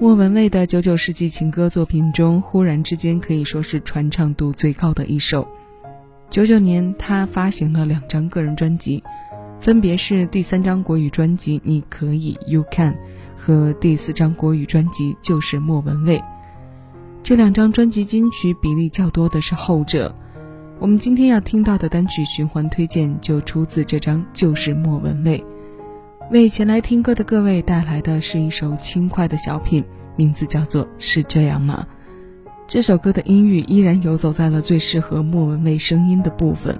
莫文蔚的九九世纪情歌作品中，忽然之间可以说是传唱度最高的一首。九九年，他发行了两张个人专辑，分别是第三张国语专辑《你可以 You Can》和第四张国语专辑《就是莫文蔚》。这两张专辑金曲比例较多的是后者。我们今天要听到的单曲循环推荐就出自这张《就是莫文蔚》。为前来听歌的各位带来的是一首轻快的小品，名字叫做《是这样吗》。这首歌的音域依然游走在了最适合莫文蔚声音的部分，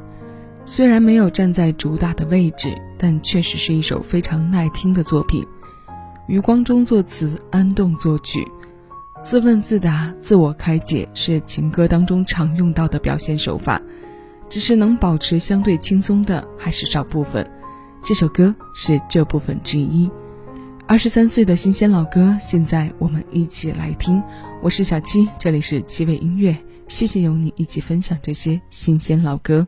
虽然没有站在主打的位置，但确实是一首非常耐听的作品。余光中作词，安栋作曲，自问自答、自我开解是情歌当中常用到的表现手法，只是能保持相对轻松的还是少部分。这首歌是这部分之一。二十三岁的新鲜老歌，现在我们一起来听。我是小七，这里是七味音乐，谢谢有你一起分享这些新鲜老歌。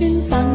寻访。